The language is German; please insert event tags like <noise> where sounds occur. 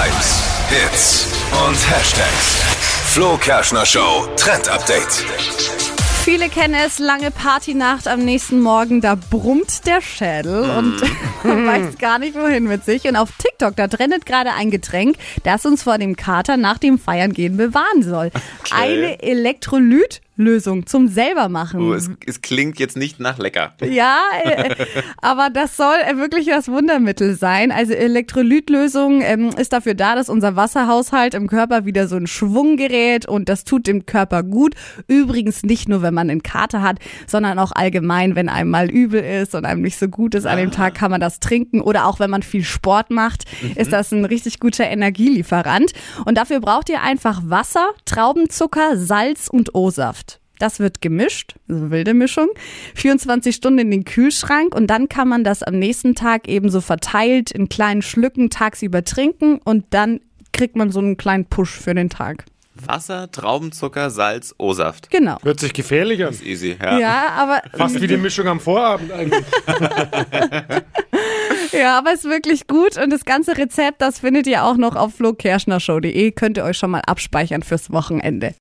Hypes, Hits und Hashtags. Flo Kerschner Show Trend Update. Viele kennen es, lange Partynacht am nächsten Morgen, da brummt der Schädel und man <laughs> weiß gar nicht wohin mit sich. Und auf TikTok, da trendet gerade ein Getränk, das uns vor dem Kater nach dem Feiern gehen bewahren soll. Eine Elektrolytlösung zum selbermachen. Oh, es, es klingt jetzt nicht nach lecker. Ja, äh, aber das soll äh, wirklich das Wundermittel sein. Also Elektrolytlösung ähm, ist dafür da, dass unser Wasserhaushalt im Körper wieder so in Schwung gerät und das tut dem Körper gut. Übrigens nicht nur, wenn man einen Kater hat, sondern auch allgemein, wenn einem mal übel ist und einem nicht so gut ist an dem Tag, kann man das trinken. Oder auch wenn man viel Sport macht, ist das ein richtig guter Energielieferant. Und dafür braucht ihr einfach Wasser, Traubenzucker, Salz und O-Saft. Das wird gemischt, also wilde Mischung, 24 Stunden in den Kühlschrank und dann kann man das am nächsten Tag eben so verteilt in kleinen Schlücken tagsüber trinken und dann kriegt man so einen kleinen Push für den Tag. Wasser, Traubenzucker, Salz, O-Saft. Genau. Hört sich gefährlich an. Ist easy, ja. Ja, aber Fast wie die Mischung am Vorabend eigentlich. <laughs> ja, aber ist wirklich gut und das ganze Rezept, das findet ihr auch noch auf flokerschnershow.de, könnt ihr euch schon mal abspeichern fürs Wochenende.